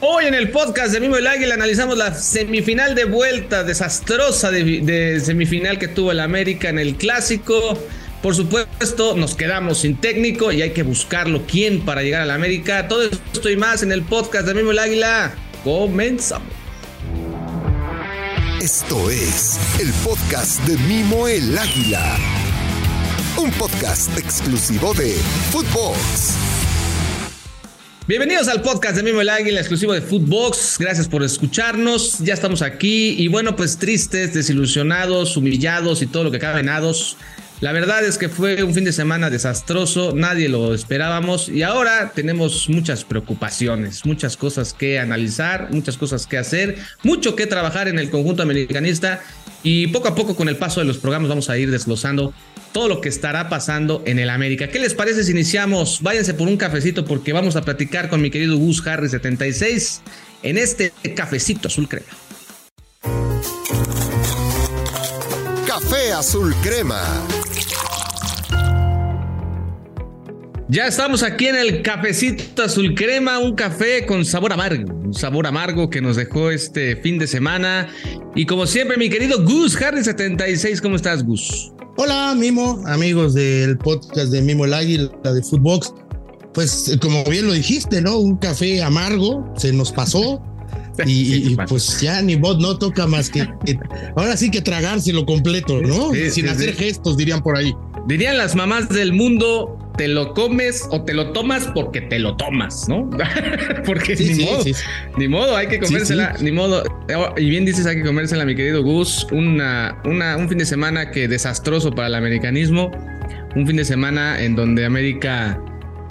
Hoy en el podcast de Mimo el Águila analizamos la semifinal de vuelta desastrosa de, semifinal que tuvo el América en el Clásico. Por supuesto, nos quedamos sin técnico y hay que buscarlo quién para llegar al América. Todo esto y más en el podcast de Mimo el Águila. Comenzamos. Esto es el podcast de Mimo el Águila. Un podcast exclusivo de Footbox. Bienvenidos al podcast de Mimo el Águila, exclusivo de Footbox. Gracias por escucharnos. Ya estamos aquí y bueno, pues tristes, desilusionados, humillados y todo lo que cabe venados. La verdad es que fue un fin de semana desastroso, nadie lo esperábamos y ahora tenemos muchas preocupaciones, muchas cosas que analizar, muchas cosas que hacer, mucho que trabajar en el conjunto americanista y poco a poco con el paso de los programas vamos a ir desglosando todo lo que estará pasando en el América. ¿Qué les parece si iniciamos? Váyanse por un cafecito porque vamos a platicar con mi querido Gus Harry 76 en este cafecito azul crema. Café azul crema. Ya estamos aquí en el cafecito azul crema, un café con sabor amargo, un sabor amargo que nos dejó este fin de semana. Y como siempre, mi querido Gus Harry 76, ¿cómo estás, Gus? Hola, Mimo, amigos del podcast de Mimo el Águila de Footbox. Pues, como bien lo dijiste, ¿no? Un café amargo se nos pasó. Y, pues ya ni vos no toca más que, ahora sí que tragárselo completo, ¿no? Sin hacer gestos, dirían por ahí. Dirían las mamás del mundo, te lo comes o te lo tomas porque te lo tomas, ¿no? porque ni modo, ni modo, hay que comérsela, ni modo. Y bien dices, hay que comérsela, mi querido Gus. Una, una, un fin de semana que desastroso para el americanismo. Un fin de semana en donde América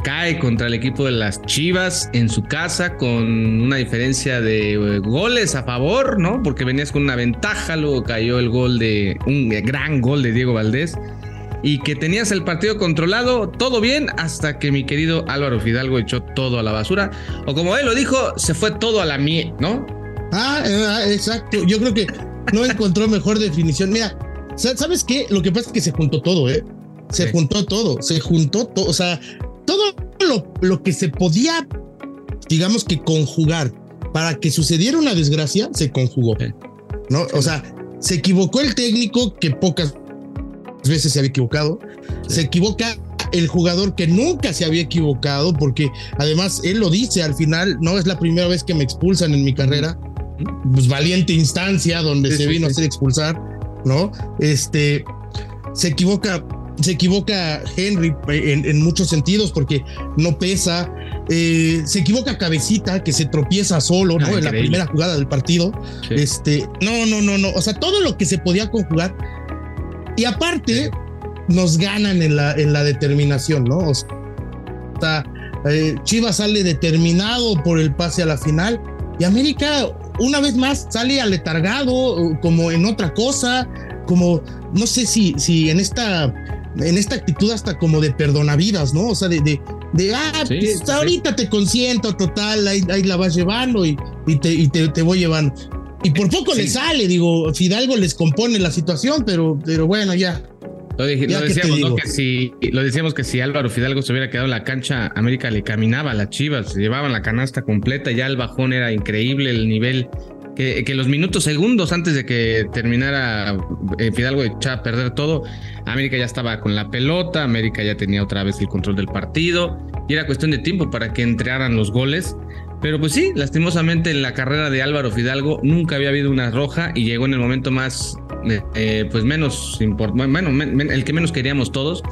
cae contra el equipo de las Chivas en su casa con una diferencia de eh, goles a favor, ¿no? Porque venías con una ventaja, luego cayó el gol de un gran gol de Diego Valdés y que tenías el partido controlado, todo bien, hasta que mi querido Álvaro Fidalgo echó todo a la basura. O como él lo dijo, se fue todo a la mie, ¿no? Ah, eh, exacto. Yo creo que no encontró mejor definición. Mira, ¿sabes qué? Lo que pasa es que se juntó todo, ¿eh? Se juntó todo, se juntó todo. O sea, todo lo, lo que se podía, digamos que conjugar para que sucediera una desgracia, se conjugó. ¿No? O sea, se equivocó el técnico que pocas veces se había equivocado. Se equivoca el jugador que nunca se había equivocado, porque además él lo dice al final, no es la primera vez que me expulsan en mi carrera. Pues valiente instancia donde se vino a hacer expulsar, ¿no? Este se equivoca, se equivoca Henry en, muchos sentidos porque no pesa. Eh, se equivoca Cabecita, que se tropieza solo, ¿no? Ah, en la primera jugada del partido. Este, no, no, no, no. O sea, todo lo que se podía conjugar y aparte, nos ganan en la, en la determinación, ¿no? O sea, eh, Chivas sale determinado por el pase a la final y América una vez más sale aletargado, como en otra cosa, como no sé si, si en esta en esta actitud hasta como de perdonavidas, ¿no? O sea, de, de, ah, ahorita te consiento, total, ahí, la vas llevando y, y, te, y te, te, voy llevando. Y por poco le sale, digo, Fidalgo les compone la situación, pero, pero bueno, ya. Lo, decíamos, ¿no? Que si, lo decíamos que si Álvaro Fidalgo se hubiera quedado en la cancha, América le caminaba a las Chivas, llevaban la canasta completa, ya el bajón era increíble, el nivel, que, que los minutos segundos antes de que terminara eh, Fidalgo echaba a perder todo, América ya estaba con la pelota, América ya tenía otra vez el control del partido, y era cuestión de tiempo para que entraran los goles. Pero pues sí, lastimosamente en la carrera de Álvaro Fidalgo nunca había habido una roja y llegó en el momento más, eh, eh, pues menos importante, bueno, el que menos queríamos todos.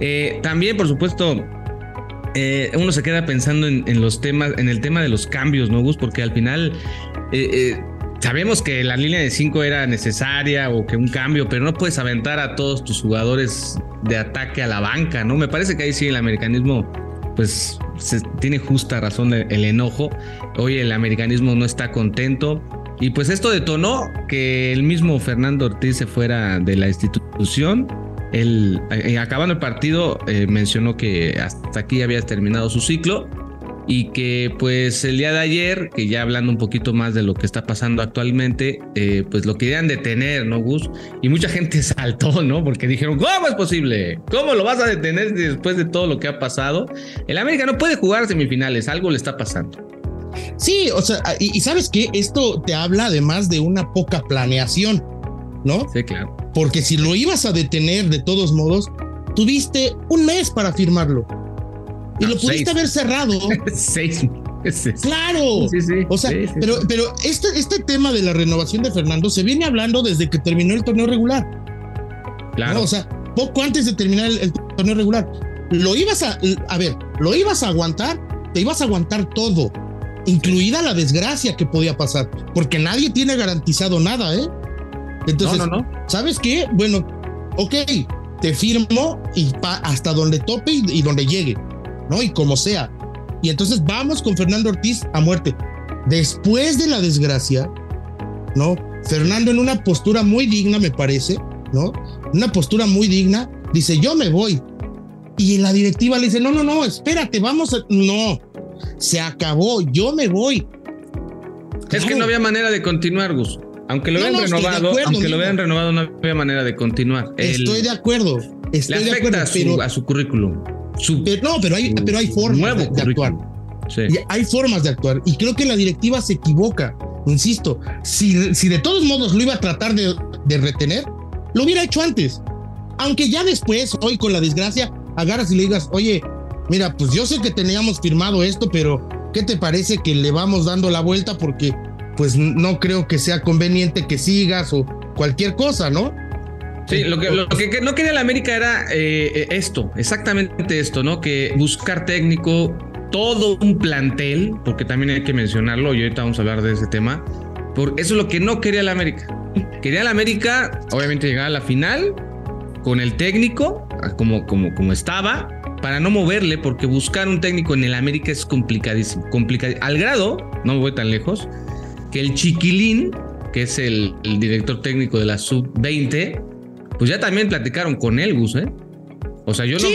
Eh, también, por supuesto, uno se queda pensando en, los temas, en el tema de los cambios, ¿no, Gus? Porque al final sabemos que la línea de 5 era necesaria o que un cambio, pero no puedes aventar a todos tus jugadores de ataque a la banca, ¿no? Me parece que ahí sí el americanismo pues se tiene justa razón el, enojo. Hoy el americanismo no está contento. Y pues esto detonó que el mismo Fernando Ortiz se fuera de la institución. Él, eh, acabando el partido, eh, mencionó que hasta aquí había terminado su ciclo y que pues el día de ayer, que ya hablando un poquito más de lo que está pasando actualmente, eh, pues lo querían detener, ¿no, Gus? Y mucha gente saltó, ¿no? Porque dijeron, ¿cómo es posible? ¿Cómo lo vas a detener después de todo lo que ha pasado? El América no puede jugar semifinales, algo le está pasando. Sí, o sea, y, sabes que esto te habla además de una poca planeación, ¿no? Sí, claro. Porque si lo ibas a detener de todos modos, tuviste un mes para firmarlo. Y lo pudiste haber cerrado. seis meses. Claro. Sí, sí, o sea, pero, pero este, este tema de la renovación de Fernando se viene hablando desde que terminó el torneo regular. Claro. O sea, poco antes de terminar el, torneo regular. Lo ibas a, a ver, lo ibas a aguantar, te ibas a aguantar todo, incluida la desgracia que podía pasar, porque nadie tiene garantizado nada, ¿eh? Entonces, ¿sabes qué? Bueno, ok, te firmo y hasta donde tope y, donde llegue, ¿no? Y como sea. Y entonces vamos con Fernando Ortiz a muerte. Después de la desgracia, ¿no? Fernando en una postura muy digna, me parece, ¿no? Una postura muy digna, dice, yo me voy. Y la directiva le dice, no, no, no, espérate, vamos a... No, se acabó, yo me voy. Es que no había manera de continuar, Gus. Aunque lo no, renovado, aunque lo hubieran renovado, no había manera de continuar. Estoy de acuerdo. Estoy le afecta de acuerdo, a, su, currículum. No, pero hay, pero hay formas de, actuar. hay formas de actuar. Y creo que la directiva se equivoca. Insisto, si, si de todos modos lo iba a tratar de, de retener, lo hubiera hecho antes. Aunque ya después, hoy con la desgracia, agarras y le digas, oye, mira, pues yo sé que teníamos firmado esto, pero ¿qué te parece que le vamos dando la vuelta? Porque pues no creo que sea conveniente que sigas o cualquier cosa, ¿no? Sí, lo que, lo que no quería la América era eh, esto, exactamente esto, ¿no? Que buscar técnico, todo un plantel, porque también hay que mencionarlo, y ahorita vamos a hablar de ese tema, por eso es lo que no quería la América. Quería la América, obviamente, llegar a la final con el técnico, como, como, como estaba, para no moverle, porque buscar un técnico en el América es complicadísimo. al grado, no me voy tan lejos, que el Chiquilín, que es el, director técnico de la Sub-20, pues ya también platicaron con él, Gus, ¿eh? O sea, yo no,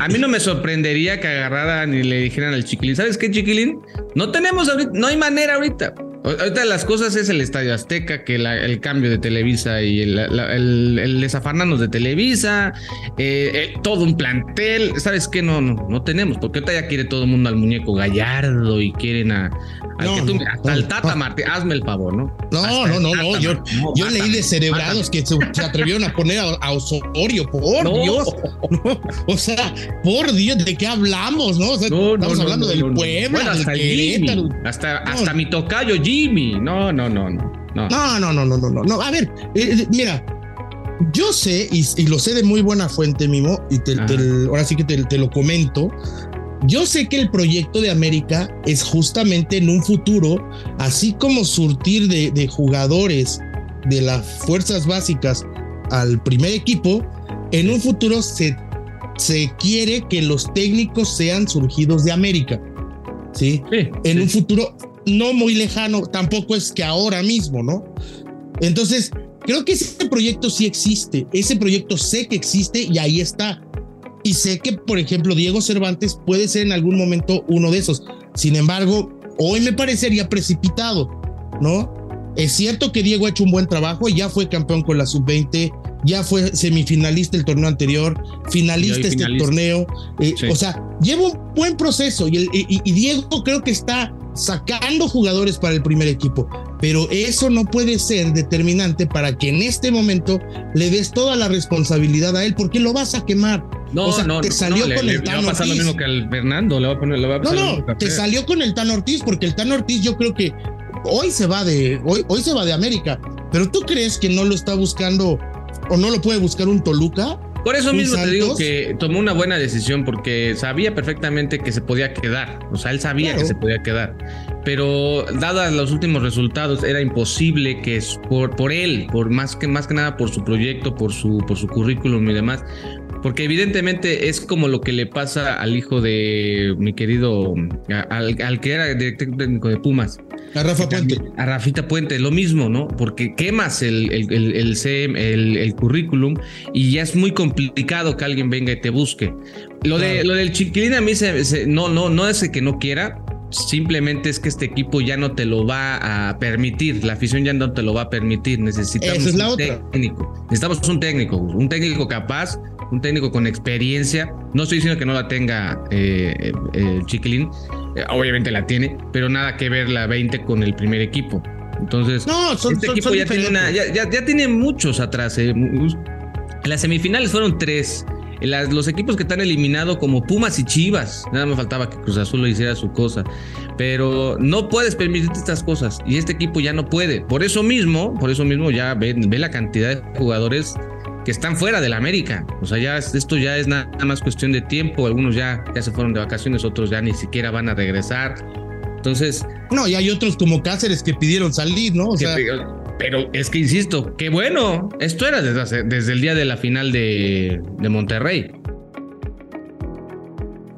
a, mí, no me sorprendería que agarraran y le dijeran al Chiquilín, ¿sabes qué, Chiquilín? No tenemos ahorita, no hay manera ahorita. Ahorita las cosas es el Estadio Azteca, que el cambio de Televisa y el, el, desafarnarnos de Televisa, eh, eh, todo un plantel. ¿Sabes qué? No, no, no tenemos, porque ahorita ya quiere todo el mundo al muñeco Gallardo y quieren a, hasta el Tata Martí, hazme el favor, ¿no? No, no, no, no, yo, yo leí de cerebrados que se, atrevieron a poner a, Osorio, por Dios. o sea, por Dios, ¿de qué hablamos, no? O sea, estamos hablando del pueblo, hasta del hasta, hasta mi tocayo Jimmy. No, no, no, no. No, no, no, no, no, no. no. A ver, eh, eh, mira, yo sé, y, lo sé de muy buena fuente, Mimo, y te, ahora sí que te, te, lo comento, yo sé que el proyecto de América es justamente en un futuro, así como surtir de, jugadores de las fuerzas básicas al primer equipo, en un futuro se, se quiere que los técnicos sean surgidos de América. ¿sí? en un futuro no muy lejano, tampoco es que ahora mismo, ¿no? Entonces, creo que ese proyecto sí existe, ese proyecto sé que existe y ahí está. Y sé que, por ejemplo, Diego Cervantes puede ser en algún momento uno de esos. Sin embargo, hoy me parecería precipitado, ¿no? Es cierto que Diego ha hecho un buen trabajo, ya fue campeón con la sub-20, ya fue semifinalista el torneo anterior, finalista este torneo, eh, o sea, lleva un buen proceso y, y, Diego creo que está sacando jugadores para el primer equipo, pero eso no puede ser determinante para que en este momento le des toda la responsabilidad a él, porque lo vas a quemar. No, o sea, no, te salió con el Tan va a pasar lo mismo que al Fernando, le va a poner, le va a pasar No, no, te salió con el Tan Ortiz, porque el Tan Ortiz yo creo que hoy se va de, hoy, hoy se va de América, pero tú crees que no lo está buscando o no lo puede buscar un Toluca? Por eso mismo te digo que tomó una buena decisión porque sabía perfectamente que se podía quedar. O sea, él sabía que se podía quedar. Pero dadas los últimos resultados, era imposible que por, por él, por más que más que nada por su proyecto, por su, por su currículum y demás, porque evidentemente es como lo que le pasa al hijo de mi querido, al, que era director técnico de Pumas. A Rafa Puente. A Rafita Puente, lo mismo, ¿no? Porque quemas el, el, el, el, currículum y ya es muy complicado que alguien venga y te busque. Lo, de, lo del chiquilín a mí se, no, no, no es que no quiera, simplemente es que este equipo ya no te lo va a permitir, la afición ya no te lo va a permitir, necesitamos un técnico, necesitamos un técnico, un técnico capaz un técnico con experiencia. No estoy diciendo que no la tenga eh, eh, Chiquilín, eh, obviamente la tiene, pero nada que ver la 20 con el primer equipo. Entonces, no, este equipo ya, tiene ya, tiene muchos atrás. Eh. Las semifinales fueron tres. los equipos que están eliminados como Pumas y Chivas, nada me faltaba que Cruz Azul lo hiciera su cosa, pero no puedes permitirte estas cosas y este equipo ya no puede. Por eso mismo, por eso mismo ya ve, ve la cantidad de jugadores que están fuera de la América. O sea, ya esto ya es nada más cuestión de tiempo. Algunos ya, ya se fueron de vacaciones, otros ya ni siquiera van a regresar. Entonces. No, y hay otros como Cáceres que pidieron salir, ¿no? O sea, pero es que insisto, qué bueno. Esto era desde, desde el día de la final de, de Monterrey.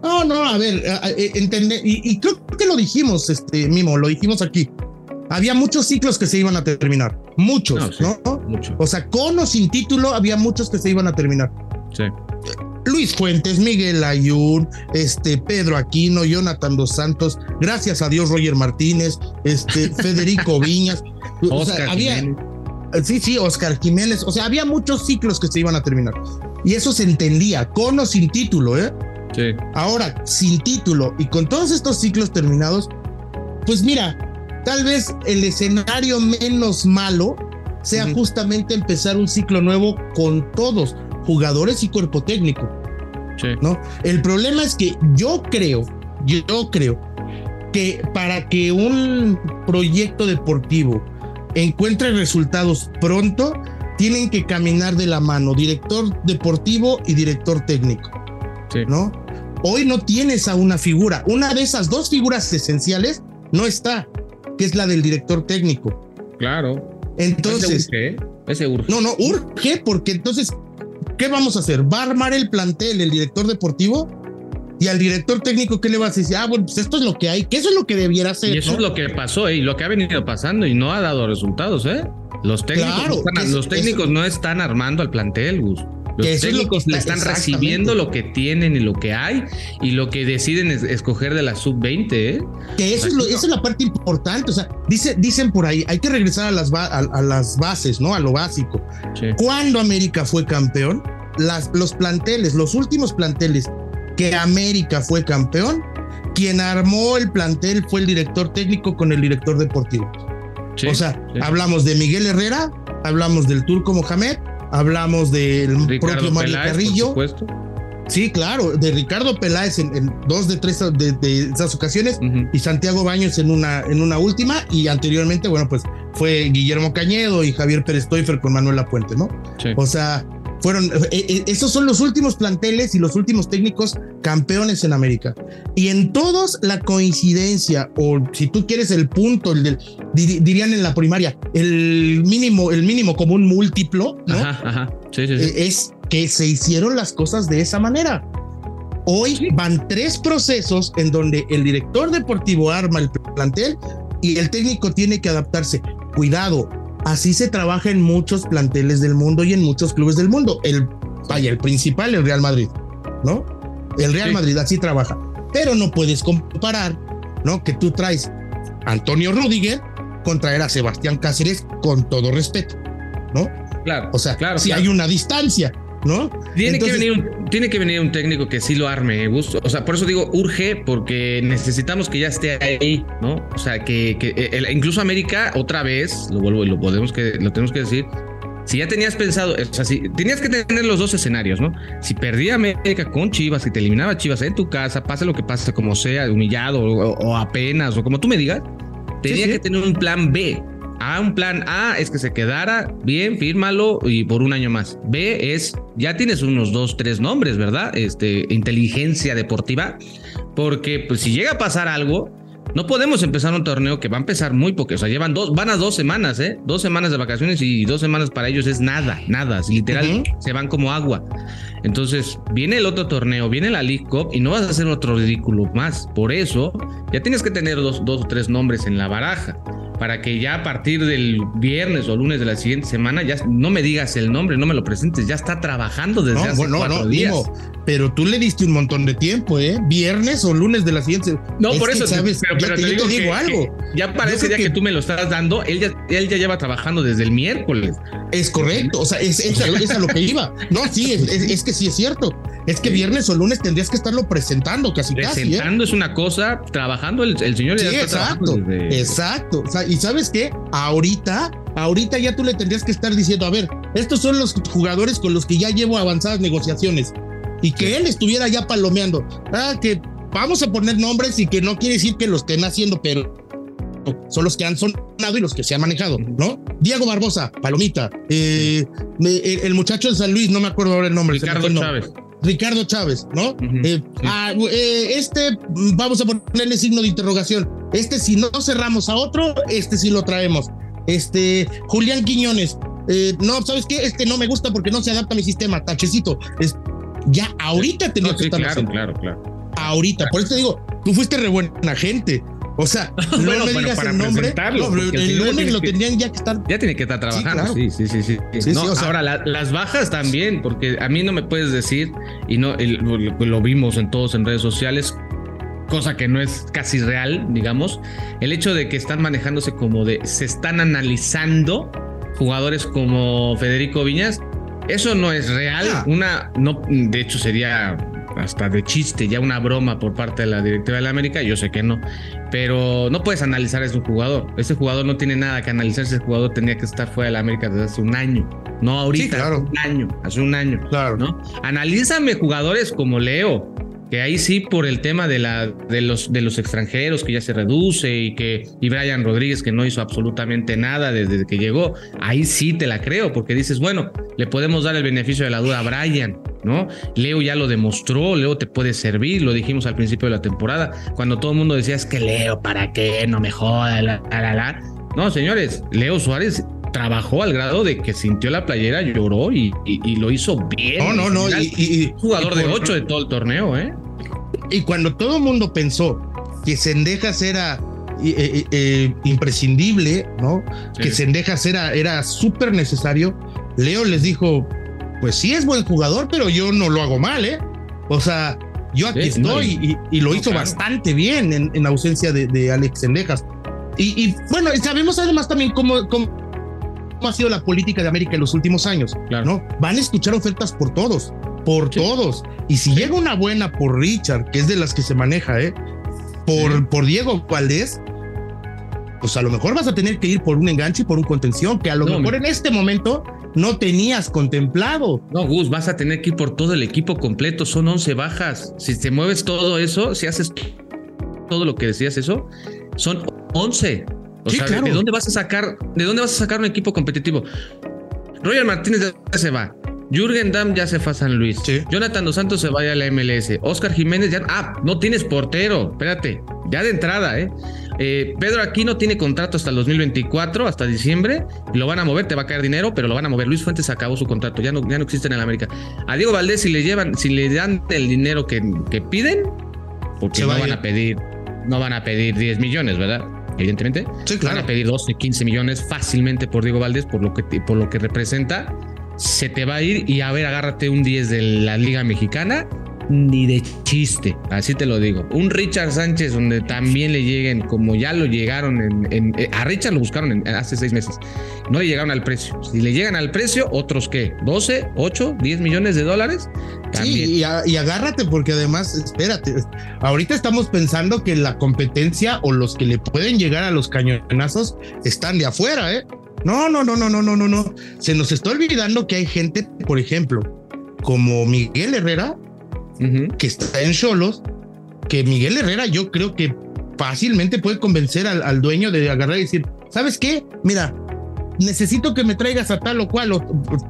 No, no, a ver, entender, y, y, creo que lo dijimos, este, Mimo, lo dijimos aquí había muchos ciclos que se iban a terminar. Muchos, ¿no? O sea, con o sin título, había muchos que se iban a terminar. Sí. Luis Fuentes, Miguel Ayun, este, Pedro Aquino, Jonathan Dos Santos, gracias a Dios Roger Martínez, este, Federico Viñas. o sea, había, Sí, sí, Oscar Jiménez. O sea, había muchos ciclos que se iban a terminar. Y eso se entendía, con o sin título, ¿eh? Sí. Ahora, sin título y con todos estos ciclos terminados, pues mira, Tal vez el escenario menos malo sea justamente empezar un ciclo nuevo con todos, jugadores y cuerpo técnico. ¿no? El problema es que yo creo, yo creo que para que un proyecto deportivo encuentre resultados pronto, tienen que caminar de la mano director deportivo y director técnico. ¿No? Hoy no tienes a una figura. Una de esas dos figuras esenciales no está que es la del director técnico. Claro. Entonces. Ese urge, No, no, urge, porque entonces, ¿qué vamos a hacer? ¿Va a armar el plantel el director deportivo? Y al director técnico, ¿qué le vas a decir? Ah, bueno, pues esto es lo que hay, que eso es lo que debiera hacer. Y eso es lo que pasó, ¿eh? y lo que ha venido pasando, y no ha dado resultados, ¿eh? Los técnicos, los técnicos no están armando al plantel, Gus. Los técnicos le están recibiendo lo que tienen y lo que hay y lo que deciden es escoger de la sub-20. ¿eh? Que eso es, esa es la parte importante. O sea, dice, dicen por ahí, hay que regresar a las, a, las bases, ¿no? A lo básico. Cuando América fue campeón, las, los planteles, los últimos planteles que América fue campeón, quien armó el plantel fue el director técnico con el director deportivo. o sea, hablamos de Miguel Herrera, hablamos del Turco Mohamed hablamos del propio Mario Carrillo. Sí, claro, de Ricardo Peláez en, dos de tres de, esas ocasiones y Santiago Baños en una, en una última y anteriormente, bueno, pues fue Guillermo Cañedo y Javier Pérez Toifer con Manuel Lapuente, ¿no? O sea, fueron, eh, eh, esos son los últimos planteles y los últimos técnicos campeones en América. Y en todos la coincidencia, o si tú quieres el punto, el del, dirían en la primaria, el mínimo, el mínimo común múltiplo, ¿no? Es que se hicieron las cosas de esa manera. Hoy van tres procesos en donde el director deportivo arma el plantel y el técnico tiene que adaptarse. Cuidado, Así se trabaja en muchos planteles del mundo y en muchos clubes del mundo. El, vaya, el principal, el Real Madrid, ¿no? El Real Madrid así trabaja. Pero no puedes comparar, ¿no? Que tú traes a Antonio Rudiger contra traer a Sebastián Cáceres con todo respeto, ¿no? Claro. O sea, claro, si hay una distancia. ¿No? Tiene, que venir un, tiene que venir un técnico que sí lo arme, O sea, por eso digo urge, porque necesitamos que ya esté ahí, ¿no? O sea, que, que incluso América, otra vez, lo vuelvo y lo podemos que, lo tenemos que decir. Si ya tenías pensado, o sea, si tenías que tener los dos escenarios, ¿no? Si perdía América con Chivas, si te eliminaba Chivas en tu casa, pase lo que pase, como sea, humillado o, apenas, o como tú me digas, tenía que tener un plan B. A, un plan A es que se quedara bien, fírmalo y por un año más. B es, ya tienes unos dos, tres nombres, ¿verdad? Este, inteligencia deportiva, porque pues si llega a pasar algo, no podemos empezar un torneo que va a empezar muy poco, o sea, llevan dos, van a dos semanas, ¿eh? Dos semanas de vacaciones y dos semanas para ellos es nada, nada, literal, se van como agua. Entonces, viene el otro torneo, viene la League Cup y no vas a hacer otro ridículo más. Por eso, ya tienes que tener dos, dos o tres nombres en la baraja para que ya a partir del viernes o lunes de la siguiente semana ya no me digas el nombre, no me lo presentes, ya está trabajando desde hace bueno, cuatro días. pero tú le diste un montón de tiempo, ¿eh? Viernes o lunes de la siguiente. No, por eso, sabes, pero, te, digo, algo. ya para ese día que... tú me lo estás dando, él ya, él ya lleva trabajando desde el miércoles. Es correcto, o sea, es, es, a, lo que iba. No, sí, es, es que sí es cierto. Es que viernes o lunes tendrías que estarlo presentando casi casi. ¿eh? Presentando es una cosa, trabajando el, señor. Sí, exacto, exacto. Y sabes qué, ahorita, ahorita ya tú le tendrías que estar diciendo, a ver, estos son los jugadores con los que ya llevo avanzadas negociaciones y que él estuviera ya palomeando. Ah, que vamos a poner nombres y que no quiere decir que lo estén haciendo, pero son los que han sonado y los que se han manejado, ¿no? Diego Barbosa, Palomita, eh, el, muchacho de San Luis, no me acuerdo ahora el nombre. Ricardo Chávez. Ricardo Chávez, ¿no? Eh, ah, eh, este, vamos a ponerle signo de interrogación. Este, si no cerramos a otro, este sí lo traemos. Este, Julián Quiñones, no, ¿sabes qué? Este no me gusta porque no se adapta a mi sistema, tachecito. Es, ya ahorita tenía que estar claro, claro, claro. Ahorita, por eso te digo, tú fuiste re buena gente. O sea, no me digas el nombre. No, el lunes lo tendrían ya que estar. Ya tiene que estar trabajando. Sí, sí, sí, sí. ahora, las bajas también, porque a mí no me puedes decir, y no lo, vimos en todos en redes sociales, cosa que no es casi real, digamos, el hecho de que están manejándose como de se están analizando jugadores como Federico Viñas, eso no es real. Ah. Una, no, de hecho sería hasta de chiste, ya una broma por parte de la directiva de la América, yo sé que no, pero no puedes analizar a ese jugador. Ese jugador no tiene nada que analizar, ese jugador tenía que estar fuera de la América desde hace un año, no ahorita, hace un año, hace un año. Claro. ¿no? Analízame jugadores como Leo, que ahí sí por el tema de, la, de, los, de los extranjeros que ya se reduce y que y Brian Rodríguez que no hizo absolutamente nada desde que llegó, ahí sí te la creo porque dices, bueno, le podemos dar el beneficio de la duda a Brian, ¿no? Leo ya lo demostró, Leo te puede servir, lo dijimos al principio de la temporada, cuando todo el mundo decía, es que Leo, ¿para qué? No me joda, la, la, la. No, señores, Leo Suárez trabajó al grado de que sintió la playera, lloró y, lo hizo bien. No, no, no. Y, jugador de ocho de todo el torneo, ¿eh? Y cuando todo el mundo pensó que Sendejas era eh, eh, eh, imprescindible, ¿no? Que Sendejas era, era súper necesario, Leo les dijo, pues sí es buen jugador, pero yo no lo hago mal, ¿eh? O sea, yo aquí estoy y, lo hizo bastante bien en, ausencia de, Alex Sendejas. Y, bueno, sabemos además también cómo, cómo, ha sido la política de América en los últimos años, ¿no? Van a escuchar ofertas por todos por todos. Y si llega una buena por Richard, que es de las que se maneja, ¿eh? Por, por Diego Valdés, pues a lo mejor vas a tener que ir por un enganche y por un contención, que a lo mejor en este momento no tenías contemplado. No, Gus, vas a tener que ir por todo el equipo completo, son 11 bajas. Si te mueves todo eso, si haces todo lo que decías eso, son 11. O sea, ¿de dónde vas a sacar, de dónde vas a sacar un equipo competitivo? Roger Martínez ya se va. Jürgen Damm ya se fue a San Luis. Jonathan Dos Santos se vaya a la MLS. Oscar Jiménez ya. Ah, no tienes portero. Espérate. Ya de entrada, ¿eh? ¿eh? Pedro Aquino tiene contrato hasta el 2024, hasta diciembre. Lo van a mover, te va a caer dinero, pero lo van a mover. Luis Fuentes acabó su contrato, ya no, ya no existe en el América. A Diego Valdés, si le llevan, si le dan el dinero que, que piden, porque no van a pedir, no van a pedir 10 millones, ¿verdad? Evidentemente. Sí, claro. Van a pedir 12, 15 millones fácilmente por Diego Valdés, por lo que, por lo que representa se te va a ir y a ver, agárrate un 10 de la Liga Mexicana, ni de chiste, así te lo digo. Un Richard Sánchez donde también le lleguen, como ya lo llegaron en, eh, a Richard lo buscaron hace seis meses, no le llegaron al precio. Si le llegan al precio, otros qué, 12, 8, 10 millones de dólares. Sí, y, y agárrate porque además, espérate, ahorita estamos pensando que la competencia o los que le pueden llegar a los cañonazos están de afuera, ¿eh? No, no, no, no, no, no, no, no. Se nos está olvidando que hay gente, por ejemplo, como Miguel Herrera, que está en Cholos, que Miguel Herrera yo creo que fácilmente puede convencer al, dueño de agarrar y decir, ¿sabes qué? Mira, necesito que me traigas a tal o cual o,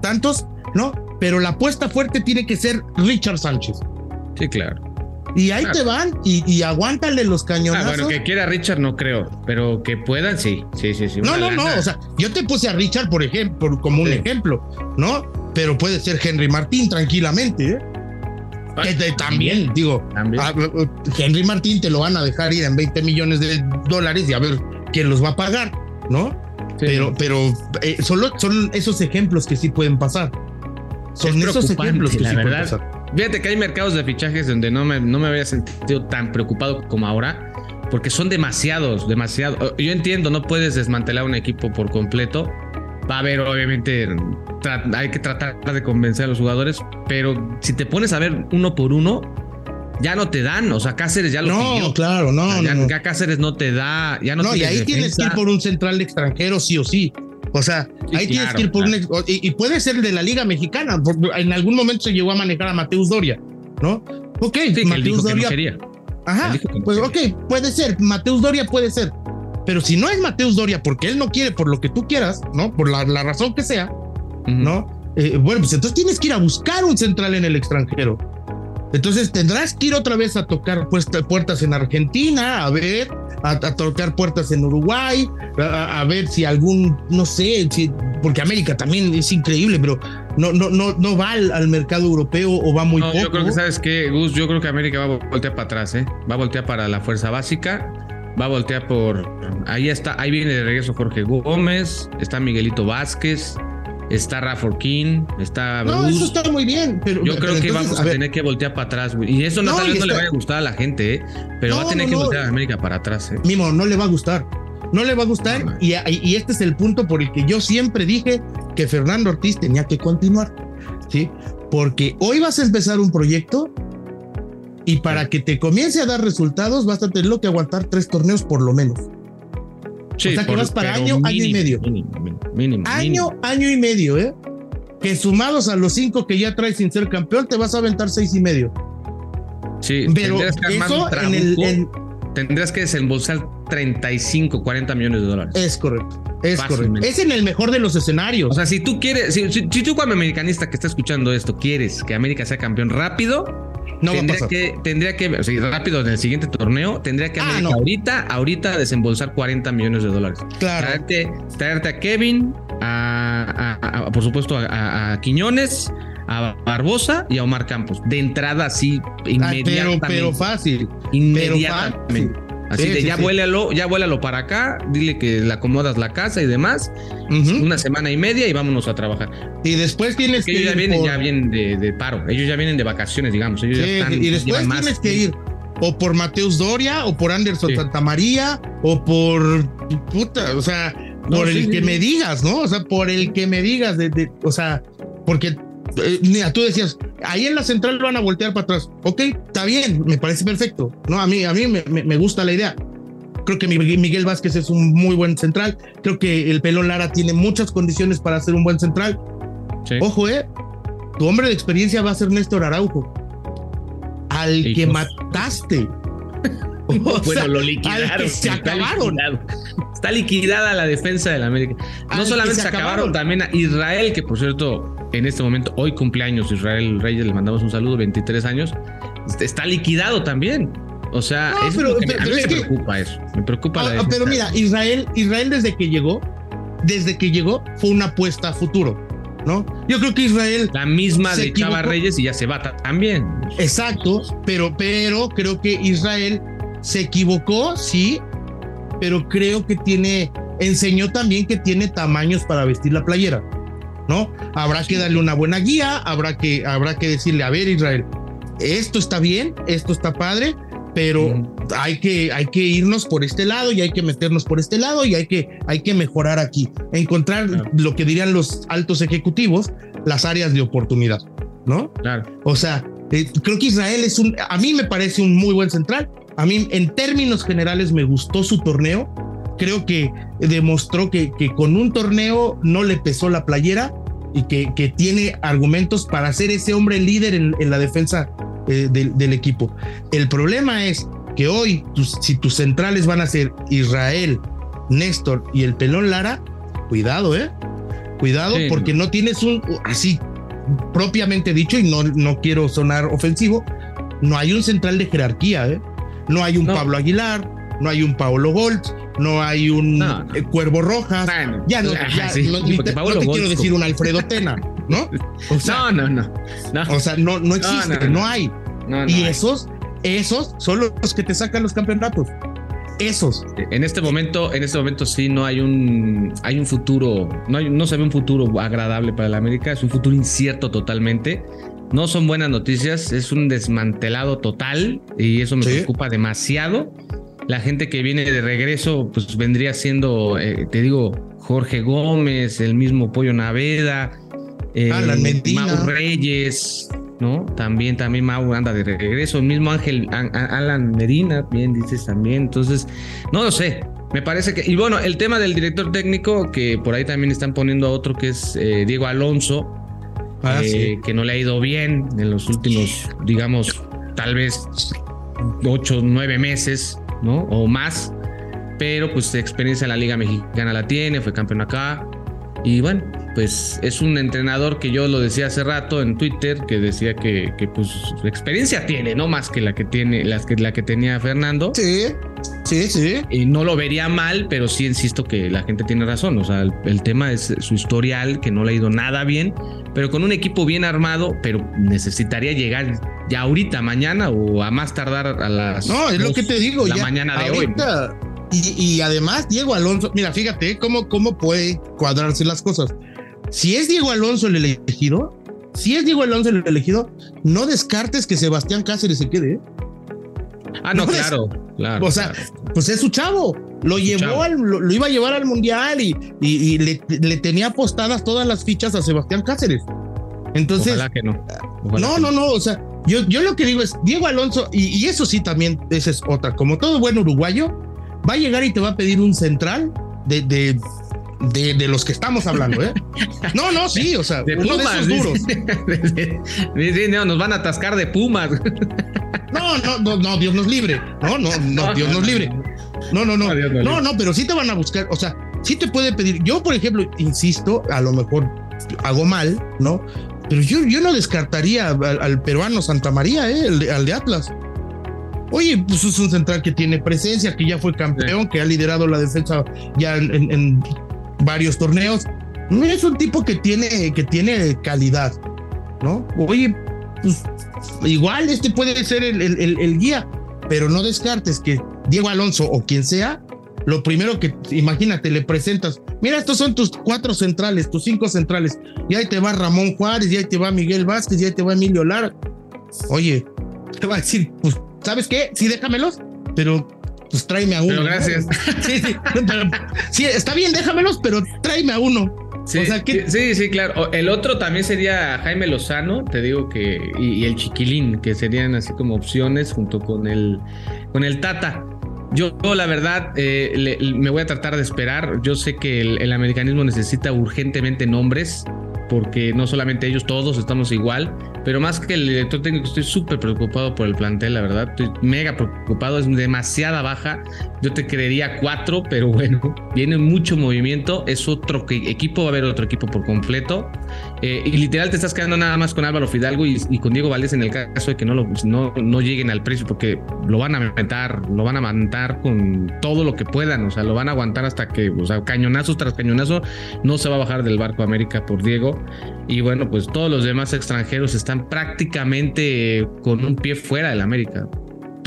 tantos, ¿no? Pero la apuesta fuerte tiene que ser Richard Sánchez. Sí, claro. Y ahí te van y, y, aguántale los cañonazos. Ah, bueno, que quiera Richard no creo, pero que puedan, sí, sí, sí, sí. No, no, no, o sea, yo te puse a Richard, por ejemplo, como un ejemplo, ¿no? Pero puede ser Henry Martín tranquilamente, ¿eh? También, digo, ah, Henry Martín te lo van a dejar ir en 20 millones de dólares y a ver quién los va a pagar, ¿no? Pero, pero eh, solo son esos ejemplos que sí pueden pasar. Son esos ejemplos que sí pueden pasar. Fíjate que hay mercados de fichajes donde no me, no me había sentido tan preocupado como ahora, porque son demasiados, demasiados. Yo entiendo, no puedes desmantelar un equipo por completo, Va a haber, obviamente, hay que tratar de convencer a los jugadores, pero si te pones a ver uno por uno, ya no te dan. O sea, Cáceres ya lo No, claro, no, ya, Cáceres no te da. Ya no, no y ahí tienes que ir por un central extranjero, sí o sí. O sea, ahí tienes que ir por un. Y, puede ser de la Liga Mexicana. En algún momento se llegó a manejar a Mateus Doria, ¿no? Ok, Mateus Doria. Ajá, pues ok, puede ser. Mateus Doria puede ser. Pero si no es Mateus Doria porque él no quiere por lo que tú quieras, ¿no? Por la, razón que sea, ¿no? Eh, bueno, pues entonces tienes que ir a buscar un central en el extranjero. Entonces tendrás que ir otra vez a tocar puertas en Argentina, a ver, a, tocar puertas en Uruguay, a, ver si algún, no sé, si, porque América también es increíble, pero no, no, no, no va al, mercado europeo o va muy poco. Yo creo que, ¿sabes qué, Gus? Yo creo que América va a voltear para atrás, ¿eh? Va a voltear para la fuerza básica va a voltear por. Ahí está, ahí viene de regreso Jorge Gómez, está Miguelito Vázquez, está Rafa King, está. No, eso está muy bien. Pero, Yo creo que vamos a, tener que voltear para atrás, güey. Y eso no, tal vez no le vaya a gustar a la gente, ¿eh? Pero va a tener que voltear a América para atrás, ¿eh? Mimo, no le va a gustar. No le va a gustar. Y, y, este es el punto por el que yo siempre dije que Fernando Ortiz tenía que continuar. ¿Sí? Porque hoy vas a empezar un proyecto y para que te comience a dar resultados, vas a tener que aguantar tres torneos por lo menos. o sea que vas para año, año y medio. Mínimo, año, año y medio, ¿eh? Que sumados a los cinco que ya traes sin ser campeón, te vas a aventar seis y medio. Sí, pero eso en el. tendrás que desembolsar 35, 40 millones de dólares. Es correcto. Es correcto. Es en el mejor de los escenarios. O sea, si tú quieres, si, si tú como americanista que está escuchando esto, quieres que América sea campeón rápido, no tendría que, tendría que, rápido en el siguiente torneo, tendría que ah, ahorita, ahorita desembolsar 40 millones de dólares. Claro. Traerte, a Kevin, a, por supuesto a, Quiñones, a Barbosa y a Omar Campos. De entrada, así, inmediatamente. pero, fácil. Inmediatamente. Así de ya vuélalo, ya vuélalo para acá, dile que le acomodas la casa y demás, una semana y media y vámonos a trabajar. Y después tienes que ellos ya vienen, ya vienen de, paro, ellos ya vienen de vacaciones, digamos. Ellos ya están, y después tienes que ir o por Mateus Doria, o por Anderson Santamaría, o por puta, o sea, por el que me digas, ¿no? O sea, por el que me digas, de, o sea, porque eh, mira, tú decías, ahí en la central van a voltear para atrás. Ok, está bien, me parece perfecto. No, a mí, a mí me, gusta la idea. Creo que Miguel Vázquez es un muy buen central. Creo que el Pelón Lara tiene muchas condiciones para ser un buen central. Ojo, eh. Tu hombre de experiencia va a ser Néstor Araujo. Al que mataste. bueno, lo liquidaron. se acabaron. Está liquidada la defensa de la América. No solamente se acabaron, también a Israel, que por cierto, en este momento, hoy cumpleaños, Israel Reyes, le mandamos un saludo, 23 años, está liquidado también. O sea, a mí me preocupa eso. Me preocupa la ah, Pero mira, Israel, Israel desde que llegó, desde que llegó, fue una apuesta a futuro. ¿No? Yo creo que Israel. La misma de Chava Reyes y ya se va también. Exacto, pero, pero creo que Israel se equivocó, sí, pero creo que tiene, enseñó también que tiene tamaños para vestir la playera, ¿no? Habrá que darle una buena guía, habrá que, habrá que decirle, a ver Israel, esto está bien, esto está padre, pero hay, que, hay que irnos por este lado y hay que meternos por este lado y hay que, hay que mejorar aquí, encontrar lo que dirían los altos ejecutivos, las áreas de oportunidad, ¿no? Claro. O sea, eh, creo que Israel es un, a mí me parece un muy buen central, a mí, en términos generales, me gustó su torneo. Creo que demostró que, que con un torneo no le pesó la playera y que, que tiene argumentos para ser ese hombre líder en, la defensa eh, del, equipo. El problema es que hoy, si tus centrales van a ser Israel, Néstor y el pelón Lara, cuidado, ¿eh? Cuidado, porque no tienes un, así propiamente dicho, y no, no quiero sonar ofensivo, no hay un central de jerarquía, ¿eh? No hay un Pablo Aguilar, no hay un Paolo Bolt, no hay un eh, Cuervo Rojas. ya no, ya, no, te, quiero decir un Alfredo Tena, ¿no? no, no, no, O sea, no, no existe, no, hay. y esos, esos son los que te sacan los campeonatos. Esos. En este momento, en este momento sí no hay un, hay un futuro, no, hay, no se ve un futuro agradable para la América, es un futuro incierto totalmente. No son buenas noticias, es un desmantelado total y eso me preocupa demasiado. La gente que viene de regreso, pues vendría siendo, eh, te digo, Jorge Gómez, el mismo Pollo Naveda, eh, Mau Reyes, ¿no? También, también Mau anda de regreso, el mismo Ángel, Alan Medina, bien dices también. Entonces, no lo sé. Me parece que, y bueno, el tema del director técnico, que por ahí también están poniendo a otro que es eh, Diego Alonso, ah, eh, que no le ha ido bien en los últimos, digamos, tal vez ocho, nueve meses, ¿no? O más. Pero pues experiencia en la Liga Mexicana la tiene, fue campeón acá. Y bueno, pues es un entrenador que yo lo decía hace rato en Twitter, que decía que, que pues experiencia tiene, no más que la que tiene, las que, la que tenía Fernando. Sí, sí, sí. Y no lo vería mal, pero sí insisto que la gente tiene razón. O sea, el, tema es su historial, que no le ha ido nada bien, pero con un equipo bien armado, pero necesitaría llegar ya ahorita, mañana o a más tardar a las. No, es lo que te digo, la mañana de hoy. Y, además, Diego Alonso, mira, fíjate cómo, cómo puede cuadrarse las cosas. Si es Diego Alonso el elegido, si es Diego Alonso el elegido, no descartes que Sebastián Cáceres se quede. ¿eh? Ah, no, claro, claro. O sea, pues es su chavo. Lo llevó al, lo, iba a llevar al mundial y, y, le, tenía apostadas todas las fichas a Sebastián Cáceres. Entonces, Ojalá que no. no, no, no. O sea, yo, yo lo que digo es Diego Alonso, y, y, eso sí también, esa es otra. Como todo buen uruguayo, va a llegar y te va a pedir un central de, de de, los que estamos hablando, ¿eh? No, no, sí, o sea, de uno Pumas, de esos duros. no, nos van a atascar de Pumas. No, no, no, no, Dios nos libre. No, no, no, Dios nos libre. No, no, no. No, no, pero sí te van a buscar, o sea, sí te puede pedir. Yo, por ejemplo, insisto, a lo mejor hago mal, ¿no? Pero yo, yo no descartaría al, peruano Santa María, ¿eh? al de Atlas. Oye, pues es un central que tiene presencia, que ya fue campeón, que ha liderado la defensa ya en, varios torneos. Es un tipo que tiene, que tiene calidad, ¿no? Oye, pues igual este puede ser el, el, guía, pero no descartes que Diego Alonso o quien sea, lo primero que, imagínate, le presentas, mira, estos son tus cuatro centrales, tus cinco centrales, y ahí te va Ramón Juárez, y ahí te va Miguel Vázquez, y ahí te va Emilio Lara. Oye, te va a decir, pues, ¿sabes qué? Sí, déjamelos, pero pues tráeme a uno. Pero gracias. Sí, sí, sí, está bien, déjamelos, pero tráeme a uno. Sí, sí, sí, claro. El otro también sería Jaime Lozano, te digo que, y, el Chiquilín, que serían así como opciones junto con el, con el Tata. Yo, la verdad, eh, me voy a tratar de esperar. Yo sé que el americanismo necesita urgentemente nombres porque no solamente ellos, todos estamos igual, pero más que el director técnico estoy súper preocupado por el plantel, la verdad, estoy mega preocupado, es demasiada baja, yo te creería cuatro, pero bueno, viene mucho movimiento, es otro equipo, va a haber otro equipo por completo, eh, y literal te estás quedando nada más con Álvaro Fidalgo y, con Diego Valdés en el caso de que no, lo, no, no lleguen al precio, porque lo van a meter, lo van a matar con todo lo que puedan, o sea, lo van a aguantar hasta que, o sea, cañonazos tras cañonazo, no se va a bajar del barco América por Diego. Y bueno, pues todos los demás extranjeros están prácticamente con un pie fuera del América.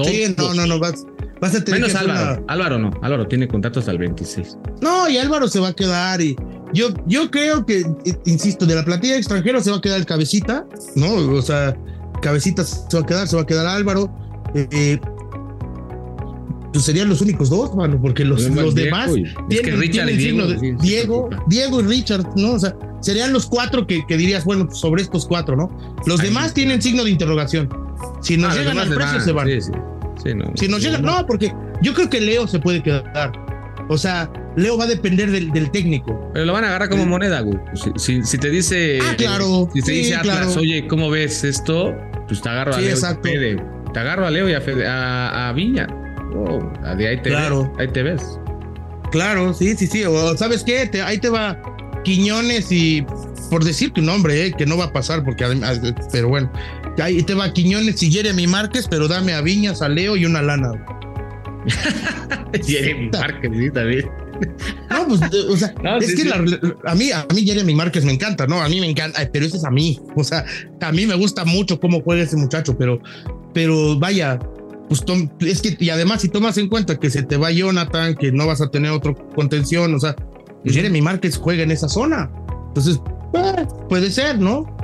Sí, no, no, no, vas, vas a tener Menos Álvaro. Álvaro no, Álvaro tiene contratos al 26. No, y Álvaro se va a quedar y yo, yo creo que, insisto, de la plantilla de extranjeros se va a quedar el cabecita, ¿no? O sea, cabecita se va a quedar, se va a quedar Álvaro. Eh, pues serían los únicos dos, mano, porque los, los demás tienen, Diego, Diego, Diego y Richard, ¿no? O sea, serían los cuatro que, que dirías, bueno, pues sobre estos cuatro, ¿no? Los demás tienen signo de interrogación. Si nos ah, llegan al precio, se van. si nos llegan, no, porque yo creo que Leo se puede quedar. O sea, Leo va a depender del, del técnico. Pero lo van a agarrar como moneda, güey. Si, si, te dice. Ah, claro. Si te dice Atlas, oye, ¿cómo ves esto? Pues te agarro a Leo. Fede. Te agarro a Leo y a, a, Viña. Oh, de ahí te claro. ves. Ahí te ves. Claro, sí, sí, sí. O sabes qué, ahí te va Quiñones y por decir tu nombre, eh, que no va a pasar, porque además, pero bueno, ahí te va Quiñones y Jeremy Márquez, pero dame a Viñas, a Leo y una lana. Jeremy Márquez, sí, también. No, pues, o sea, es que a mí, a mí Jeremy Márquez me encanta, ¿no? A mí me encanta, pero eso es a mí. O sea, a mí me gusta mucho cómo juega ese muchacho, pero, pero vaya, pues es que, y además, si tomas en cuenta que se te va Jonathan, que no vas a tener otro contención, o sea, Jeremy Márquez juega en esa zona. Entonces, eh, puede ser, ¿no?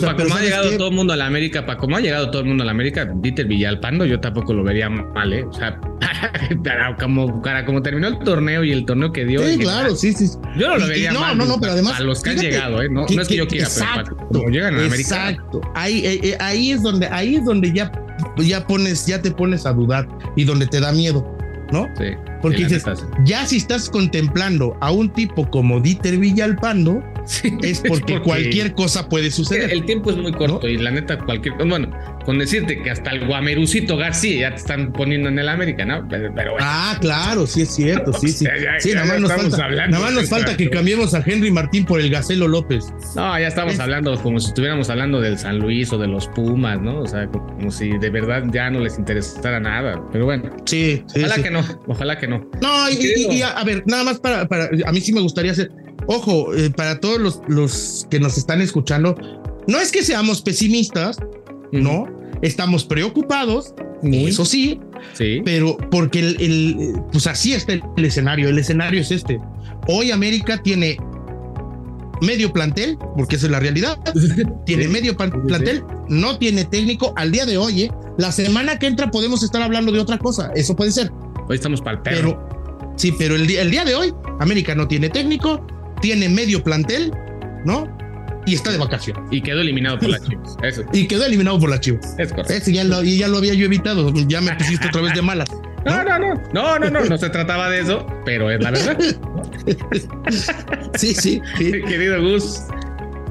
para como ha llegado todo el mundo a la América, para como ha llegado todo el mundo a la América, Dieter Villalpando, yo tampoco lo vería mal, ¿eh? O sea, como, para como terminó el torneo y el torneo que dio. Sí, claro, sí, sí. Yo no lo vería no, mal. No, no, pero además. A los que han llegado, ¿eh? No, es que yo quiera, exacto, pero como llegan a la América. Exacto. Ahí, eh, eh, ahí es donde, ahí es donde ya, ya pones, ya te pones a dudar y donde te da miedo. ¿no? Sí. Porque dices, ya si estás contemplando a un tipo como Dieter Villalpando, es porque, cualquier cosa puede suceder. El tiempo es muy corto y la neta, cualquier. Bueno, con decirte que hasta el Guamerucito García ya te están poniendo en el América, ¿no? Pero, Ah, claro, sí es cierto, sí, sí. sí, nada más nos falta, nada más nos falta que cambiemos a Henry Martín por el Gacelo López. No, ya estamos hablando como si estuviéramos hablando del San Luis o de los Pumas, ¿no? O sea, como si de verdad ya no les interesara nada. Pero bueno. Sí, Ojalá que no, ojalá que no. No, y, a, ver, nada más para, para, a mí sí me gustaría hacer, ojo, eh, para todos los, los que nos están escuchando, no es que seamos pesimistas, ¿no? Estamos preocupados, eso sí, sí, pero porque el, pues así está el, escenario, el escenario es este. Hoy América tiene medio plantel, porque esa es la realidad, tiene medio plantel, no tiene técnico al día de hoy, ¿eh? la semana que entra podemos estar hablando de otra cosa, eso puede ser. Hoy estamos para el perro. Pero, sí, pero el día, el día de hoy, América no tiene técnico, tiene medio plantel, ¿no? Y está de vacación. Y quedó eliminado por la Chivas. Eso. Y quedó eliminado por la Chivas. Es correcto. ya lo, y ya lo había yo evitado. Ya me pusiste otra vez de malas. ¿no? no, no, no. No, no, no. se trataba de eso, pero es la verdad. sí, sí, sí. Querido Gus,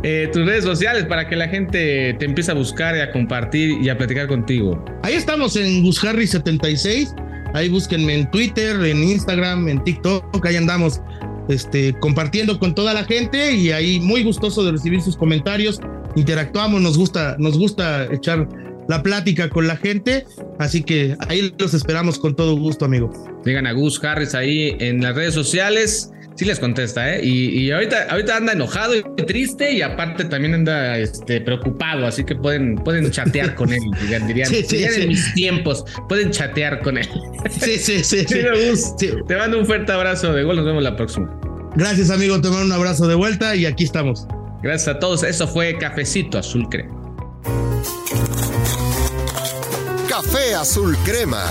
eh, tus redes sociales para que la gente te empiece a buscar y a compartir y a platicar contigo. Ahí estamos en Gus Harry 76. Ahí búsquenme en Twitter, en Instagram, en TikTok. Ahí andamos este, compartiendo con toda la gente y ahí muy gustoso de recibir sus comentarios. Interactuamos, nos gusta, nos gusta echar la plática con la gente, así que ahí los esperamos con todo gusto, amigo. Digan a Gus Harris ahí en las redes sociales. Sí les contesta, ¿eh? Y, ahorita, ahorita anda enojado y triste y aparte también anda este, preocupado, así que pueden, pueden chatear con él, dirían, dirían, sí, sí, en mis tiempos, pueden chatear con él. Sí, sí, sí. Te mando un fuerte abrazo de gol, nos vemos la próxima. Gracias, amigo, te mando un abrazo de vuelta y aquí estamos. Gracias a todos, eso fue Cafecito Azul Crema. Café Azul Crema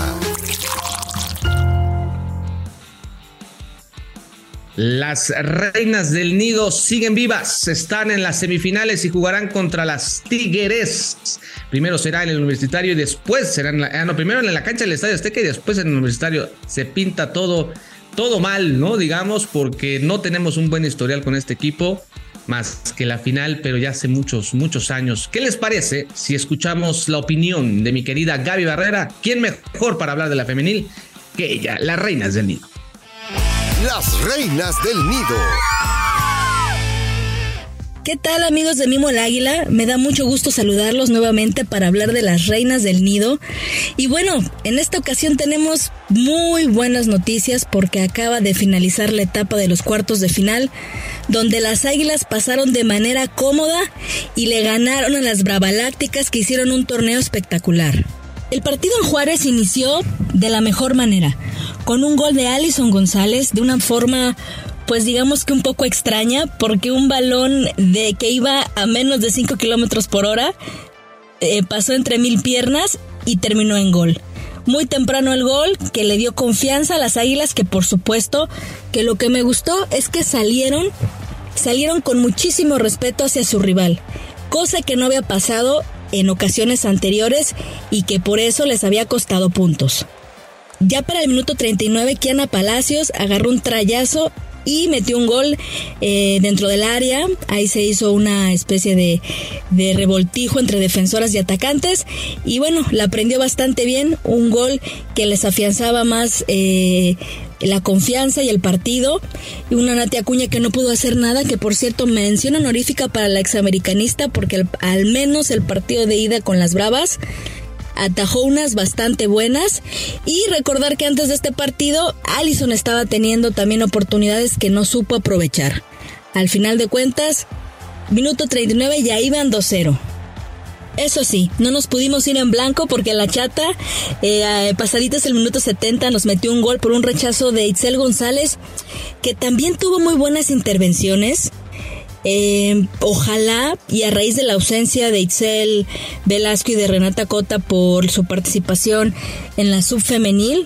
Las reinas del nido siguen vivas, están en las semifinales y jugarán contra las Tigres. Primero será en el universitario y después será en la, ah, no, primero en la cancha del Estadio Azteca y después en el universitario. Se pinta todo, todo mal, ¿no? Digamos, porque no tenemos un buen historial con este equipo, más que la final, pero ya hace muchos, muchos años. ¿Qué les parece si escuchamos la opinión de mi querida Gaby Barrera? ¿Quién mejor para hablar de la femenil que ella, las reinas del nido? Las reinas del nido. ¿Qué tal amigos de Mimo el Águila? Me da mucho gusto saludarlos nuevamente para hablar de las reinas del nido. Y bueno, en esta ocasión tenemos muy buenas noticias porque acaba de finalizar la etapa de los cuartos de final, donde las águilas pasaron de manera cómoda y le ganaron a las Bravalácticas que hicieron un torneo espectacular. El partido en Juárez inició de la mejor manera, con un gol de Alison González de una forma pues digamos que un poco extraña porque un balón de que iba a menos de 5 kilómetros por hora eh, pasó entre mil piernas y terminó en gol. Muy temprano el gol que le dio confianza a las águilas que por supuesto que lo que me gustó es que salieron salieron con muchísimo respeto hacia su rival, cosa que no había pasado en ocasiones anteriores y que por eso les había costado puntos. Ya para el minuto 39, Kiana Palacios agarró un trayazo y metió un gol eh, dentro del área. Ahí se hizo una especie de, de, revoltijo entre defensoras y atacantes. Y bueno, la aprendió bastante bien. Un gol que les afianzaba más eh, la confianza y el partido. Y una Nati Acuña que no pudo hacer nada, que por cierto mención honorífica para la examericanista, porque al menos el partido de ida con las Bravas atajó unas bastante buenas. Y recordar que antes de este partido, Allison estaba teniendo también oportunidades que no supo aprovechar. Al final de cuentas, minuto 39 ya iban 2-0. Eso sí, no nos pudimos ir en blanco porque la chata, eh, pasaditas el minuto 70, nos metió un gol por un rechazo de Itzel González, que también tuvo muy buenas intervenciones Eh, ojalá y a raíz de la ausencia de Itzel Velasco y de Renata Cota por su participación en la subfemenil,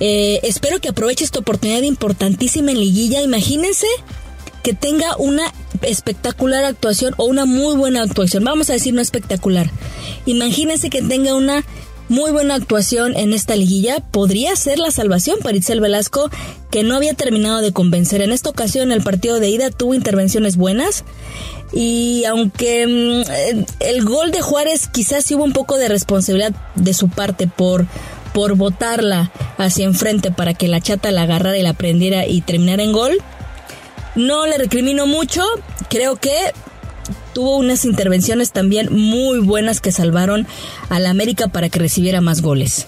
eh, espero que aproveche esta oportunidad importantísima en liguilla. Imagínense que tenga una espectacular actuación o una muy buena actuación. Vamos a decir no espectacular. Imagínense que tenga una muy buena actuación en esta liguilla podría ser la salvación para Itzel Velasco, que no había terminado de convencer. En esta ocasión, el partido de ida tuvo intervenciones buenas. Y aunque mm, el gol de Juárez quizás hubo un poco de responsabilidad de su parte por, por botarla hacia enfrente para que la chata la agarrara y la prendiera y terminara en gol, no le recrimino mucho. Creo que tuvo unas intervenciones también muy buenas que salvaron a la América para que recibiera más goles.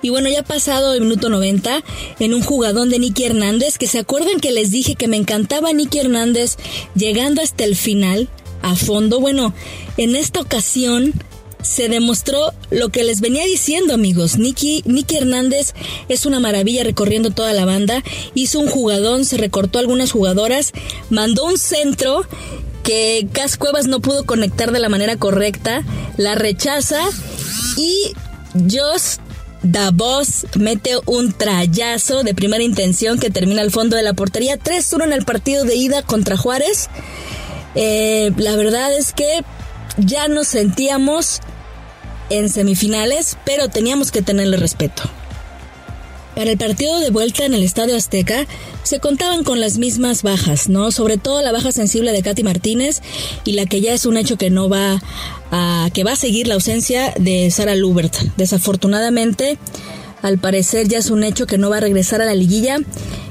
Y bueno, ya pasado el minuto 90, en un jugadón de Nicky Hernández, que se acuerdan que les dije que me encantaba Nicky Hernández llegando hasta el final, a fondo. Bueno, en esta ocasión se demostró lo que les venía diciendo, amigos. Nicky, Nicky Hernández es una maravilla recorriendo toda la banda. Hizo un jugadón, se recortó algunas jugadoras, mandó un centro que Cas Cuevas no pudo conectar de la manera correcta, la rechaza y Joss Davos mete un trayazo de primera intención que termina al fondo de la portería. 3-1 en el partido de ida contra Juárez. Eh, la verdad es que ya nos sentíamos en semifinales, pero teníamos que tenerle respeto. Para el partido de vuelta en el Estadio Azteca se contaban con las mismas bajas, ¿no? Sobre todo la baja sensible de Katy Martínez y la que ya es un hecho que no va a que va a seguir la ausencia de Sara Lubert. Desafortunadamente, al parecer ya es un hecho que no va a regresar a la liguilla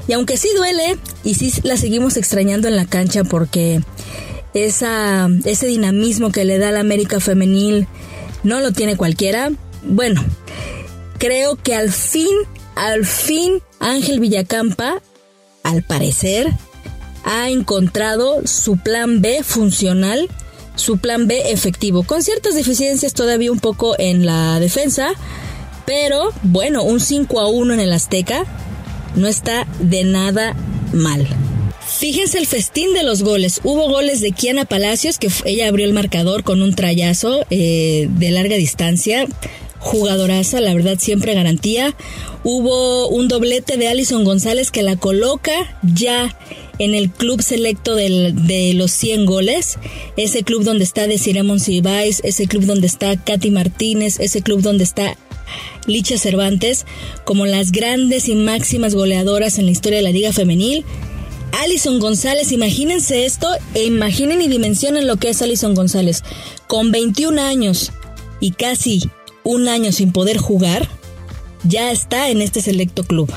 y aunque sí duele y sí la seguimos extrañando en la cancha porque esa ese dinamismo que le da la América femenil no lo tiene cualquiera. Bueno, creo que al fin al fin Ángel Villacampa, al parecer, ha encontrado su plan B funcional, su plan B efectivo, con ciertas deficiencias todavía un poco en la defensa, pero bueno, un 5 a 1 en el Azteca no está de nada mal. Fíjense el festín de los goles. Hubo goles de Kiana Palacios, que ella abrió el marcador con un trayazo eh, de larga distancia jugadoraza, la verdad siempre garantía. Hubo un doblete de Alison González que la coloca ya en el club selecto de los 100 goles, ese club donde está Desiree Monsiváis, ese club donde está Katy Martínez, ese club donde está Licha Cervantes, como las grandes y máximas goleadoras en la historia de la Liga Femenil. Alison González, imagínense esto e imaginen y dimensionen lo que es Alison González. Con 21 años y casi un año sin poder jugar, ya está en este selecto club.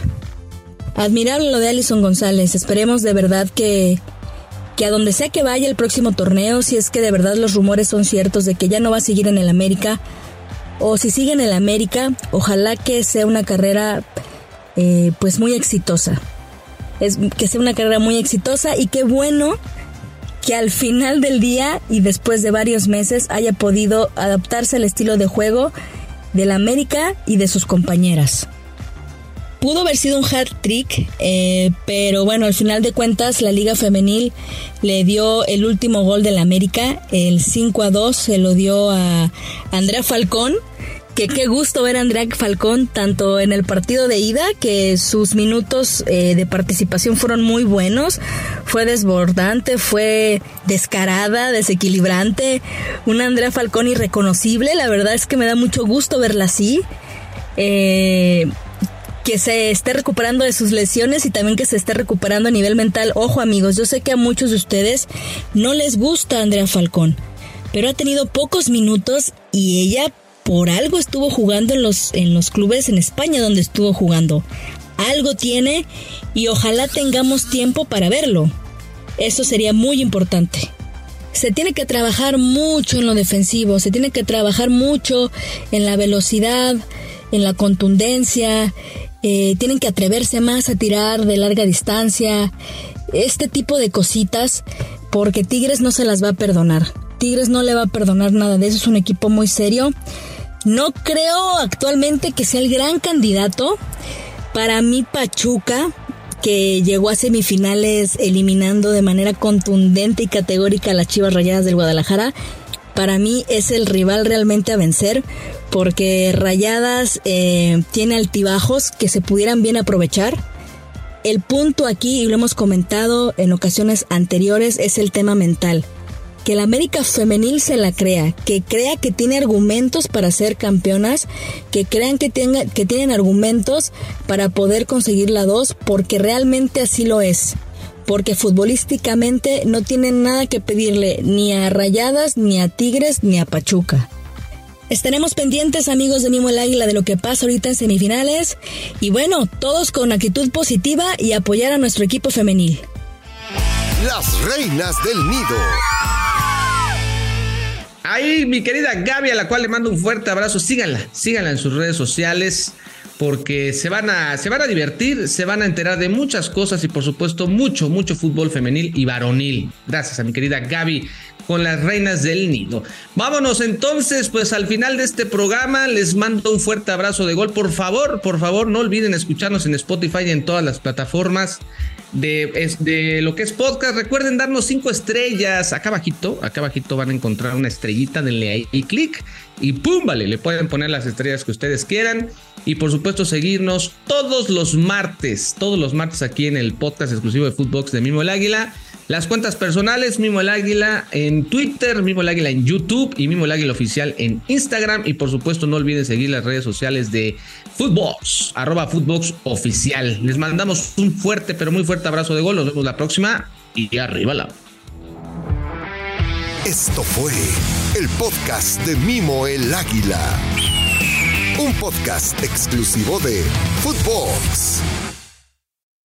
Admirable lo de Alison González. Esperemos de verdad que, que a donde sea que vaya el próximo torneo, si es que de verdad los rumores son ciertos de que ya no va a seguir en el América, o si sigue en el América, ojalá que sea una carrera eh, pues muy exitosa. Es, que sea una carrera muy exitosa y qué bueno que al final del día y después de varios meses haya podido adaptarse al estilo de juego del América y de sus compañeras. Pudo haber sido un hat trick, eh, pero bueno, al final de cuentas la Liga Femenil le dio el último gol del América, el 5 a 2, se lo dio a Andrea Falcón que qué gusto ver a Andrea Falcón tanto en el partido de ida, que sus minutos eh, de participación fueron muy buenos, fue desbordante, fue descarada, desequilibrante, una Andrea Falcón irreconocible, la verdad es que me da mucho gusto verla así. Eh, que se esté recuperando de sus lesiones y también que se esté recuperando a nivel mental. Ojo amigos, yo sé que a muchos de ustedes no les gusta Andrea Falcón, pero ha tenido pocos minutos y ella por algo estuvo jugando en los, en los clubes en España donde estuvo jugando. Algo tiene y ojalá tengamos tiempo para verlo. Eso sería muy importante. Se tiene que trabajar mucho en lo defensivo, se tiene que trabajar mucho en la velocidad, en la contundencia, eh, tienen que atreverse más a tirar de larga distancia, este tipo de cositas, porque Tigres no se las va a perdonar. Tigres no le va a perdonar nada de eso, es un equipo muy serio no creo actualmente que sea el gran candidato. Para mí Pachuca que llegó a semifinales eliminando de manera contundente y categórica a las Chivas Rayadas del Guadalajara, para mí es el rival realmente a vencer porque Rayadas eh, tiene altibajos que se pudieran bien aprovechar. El punto aquí, y lo hemos comentado en ocasiones anteriores, es el tema mental que la América femenil se la crea, que crea que tiene argumentos para ser campeonas, que crean que, que tienen argumentos para poder conseguir la 2, porque realmente así lo es. Porque futbolísticamente no tienen nada que pedirle ni a Rayadas, ni a Tigres, ni a Pachuca. Estaremos pendientes, amigos de Mimo el Águila, de lo que pasa ahorita en semifinales. Y bueno, todos con actitud positiva y apoyar a nuestro equipo femenil. Las reinas del nido. Ahí mi querida Gaby, a la cual le mando un fuerte abrazo. Síganla, síganla en sus redes sociales porque se van a se van a divertir, se van a enterar de muchas cosas y por supuesto mucho mucho fútbol femenil y varonil. Gracias a mi querida Gaby con las reinas del nido. Vámonos entonces, pues al final de este programa les mando un fuerte abrazo de gol. Por favor, por favor, no olviden escucharnos en Spotify y en todas las plataformas de, de, lo que es podcast. Recuerden darnos cinco estrellas. Acá abajito, acá abajito van a encontrar una estrellita, denle ahí clic y pum, vale, le pueden poner las estrellas que ustedes quieran. Y por supuesto seguirnos todos los martes, todos los martes aquí en el podcast exclusivo de Footbox de Mimo el Águila. Las cuentas personales, Mimo el Águila en Twitter, Mimo el Águila en YouTube y Mimo el Águila Oficial en Instagram. Y por supuesto no olviden seguir las redes sociales de Footbox, arroba Footbox Oficial. Les mandamos un fuerte, pero muy fuerte abrazo de gol. Nos vemos la próxima y arriba la. Esto fue el podcast de Mimo el Águila. Un podcast exclusivo de Footbox.